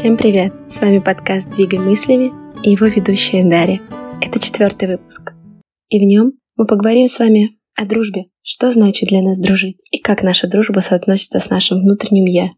Всем привет! С вами подкаст «Двигай мыслями» и его ведущая Дарья. Это четвертый выпуск. И в нем мы поговорим с вами о дружбе. Что значит для нас дружить? И как наша дружба соотносится с нашим внутренним «я».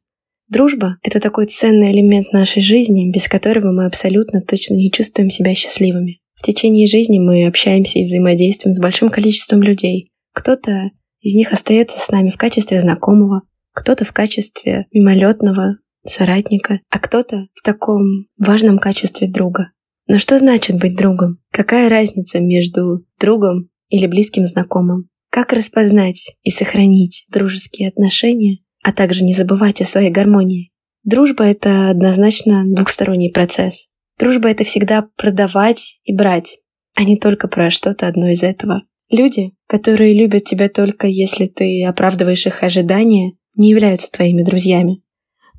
Дружба — это такой ценный элемент нашей жизни, без которого мы абсолютно точно не чувствуем себя счастливыми. В течение жизни мы общаемся и взаимодействуем с большим количеством людей. Кто-то из них остается с нами в качестве знакомого, кто-то в качестве мимолетного соратника, а кто-то в таком важном качестве друга. Но что значит быть другом? Какая разница между другом или близким знакомым? Как распознать и сохранить дружеские отношения, а также не забывать о своей гармонии? Дружба — это однозначно двухсторонний процесс. Дружба — это всегда продавать и брать, а не только про что-то одно из этого. Люди, которые любят тебя только если ты оправдываешь их ожидания, не являются твоими друзьями.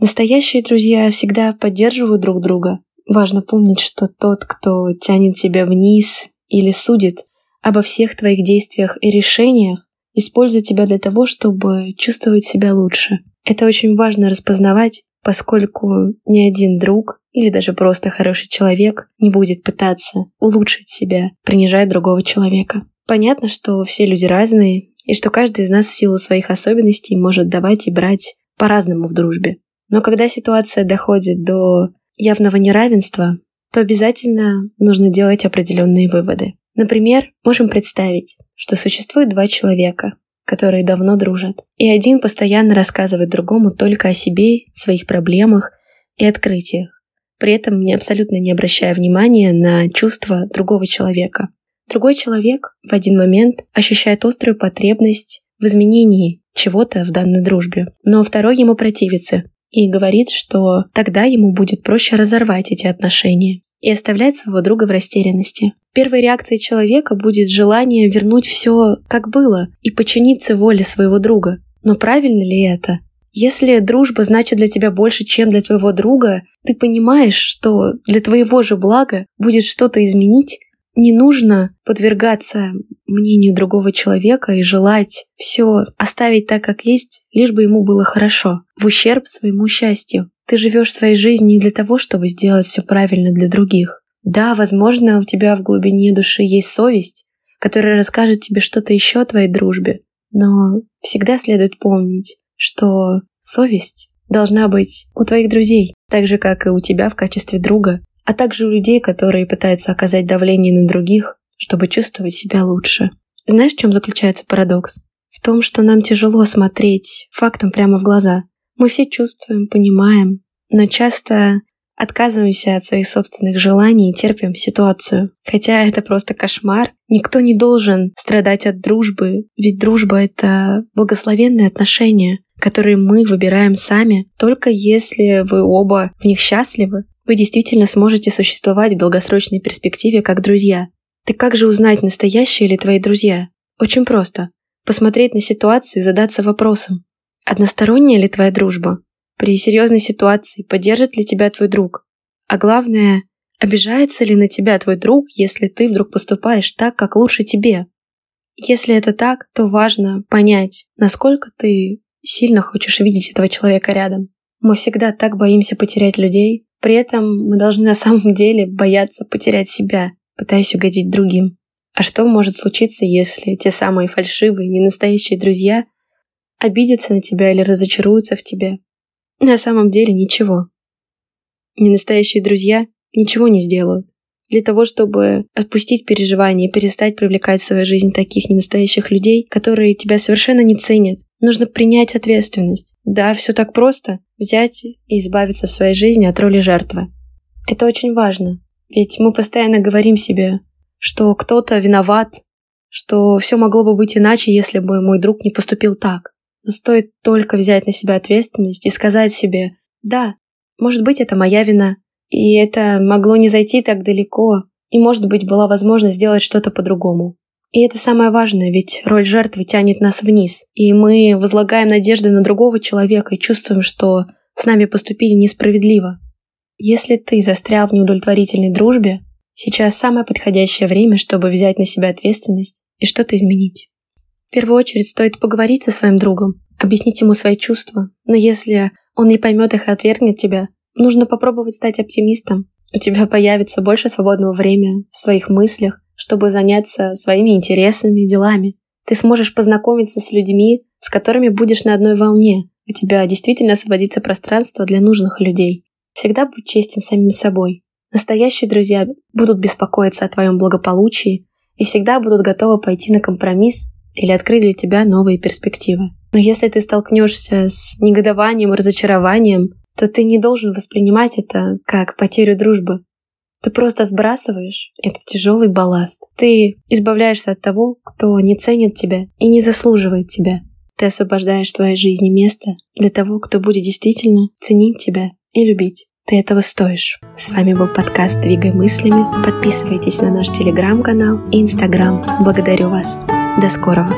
Настоящие друзья всегда поддерживают друг друга. Важно помнить, что тот, кто тянет тебя вниз или судит обо всех твоих действиях и решениях, использует тебя для того, чтобы чувствовать себя лучше. Это очень важно распознавать, поскольку ни один друг или даже просто хороший человек не будет пытаться улучшить себя, принижая другого человека. Понятно, что все люди разные, и что каждый из нас в силу своих особенностей может давать и брать по-разному в дружбе. Но когда ситуация доходит до явного неравенства, то обязательно нужно делать определенные выводы. Например, можем представить, что существует два человека, которые давно дружат, и один постоянно рассказывает другому только о себе, своих проблемах и открытиях, при этом не абсолютно не обращая внимания на чувства другого человека. Другой человек в один момент ощущает острую потребность в изменении чего-то в данной дружбе, но второй ему противится и говорит, что тогда ему будет проще разорвать эти отношения и оставлять своего друга в растерянности. Первой реакцией человека будет желание вернуть все как было и подчиниться воле своего друга. Но правильно ли это? Если дружба значит для тебя больше, чем для твоего друга, ты понимаешь, что для твоего же блага будет что-то изменить, не нужно подвергаться мнению другого человека и желать все оставить так, как есть, лишь бы ему было хорошо, в ущерб своему счастью. Ты живешь своей жизнью не для того, чтобы сделать все правильно для других. Да, возможно, у тебя в глубине души есть совесть, которая расскажет тебе что-то еще о твоей дружбе, но всегда следует помнить, что совесть должна быть у твоих друзей, так же, как и у тебя в качестве друга, а также у людей, которые пытаются оказать давление на других, чтобы чувствовать себя лучше. Знаешь, в чем заключается парадокс? В том, что нам тяжело смотреть фактам прямо в глаза. Мы все чувствуем, понимаем, но часто отказываемся от своих собственных желаний и терпим ситуацию. Хотя это просто кошмар. Никто не должен страдать от дружбы, ведь дружба — это благословенные отношения, которые мы выбираем сами, только если вы оба в них счастливы, вы действительно сможете существовать в долгосрочной перспективе как друзья. Так как же узнать, настоящие ли твои друзья? Очень просто. Посмотреть на ситуацию и задаться вопросом. Односторонняя ли твоя дружба? При серьезной ситуации поддержит ли тебя твой друг? А главное, обижается ли на тебя твой друг, если ты вдруг поступаешь так, как лучше тебе? Если это так, то важно понять, насколько ты сильно хочешь видеть этого человека рядом. Мы всегда так боимся потерять людей, при этом мы должны на самом деле бояться потерять себя, пытаясь угодить другим. А что может случиться, если те самые фальшивые, ненастоящие друзья обидятся на тебя или разочаруются в тебе? На самом деле ничего. Ненастоящие друзья ничего не сделают. Для того, чтобы отпустить переживания и перестать привлекать в свою жизнь таких ненастоящих людей, которые тебя совершенно не ценят, нужно принять ответственность. Да, все так просто взять и избавиться в своей жизни от роли жертвы. Это очень важно, ведь мы постоянно говорим себе, что кто-то виноват, что все могло бы быть иначе, если бы мой друг не поступил так. Но стоит только взять на себя ответственность и сказать себе, да, может быть, это моя вина, и это могло не зайти так далеко, и, может быть, была возможность сделать что-то по-другому. И это самое важное, ведь роль жертвы тянет нас вниз. И мы возлагаем надежды на другого человека и чувствуем, что с нами поступили несправедливо. Если ты застрял в неудовлетворительной дружбе, сейчас самое подходящее время, чтобы взять на себя ответственность и что-то изменить. В первую очередь стоит поговорить со своим другом, объяснить ему свои чувства, но если он не поймет их и отвергнет тебя, нужно попробовать стать оптимистом. У тебя появится больше свободного времени в своих мыслях, чтобы заняться своими интересами, делами. Ты сможешь познакомиться с людьми, с которыми будешь на одной волне. У тебя действительно освободится пространство для нужных людей. Всегда будь честен самим собой. Настоящие друзья будут беспокоиться о твоем благополучии и всегда будут готовы пойти на компромисс или открыть для тебя новые перспективы. Но если ты столкнешься с негодованием и разочарованием, то ты не должен воспринимать это как потерю дружбы. Ты просто сбрасываешь этот тяжелый балласт. Ты избавляешься от того, кто не ценит тебя и не заслуживает тебя. Ты освобождаешь в твоей жизни место для того, кто будет действительно ценить тебя и любить. Ты этого стоишь. С вами был подкаст «Двигай мыслями». Подписывайтесь на наш телеграм-канал и инстаграм. Благодарю вас. До скорого.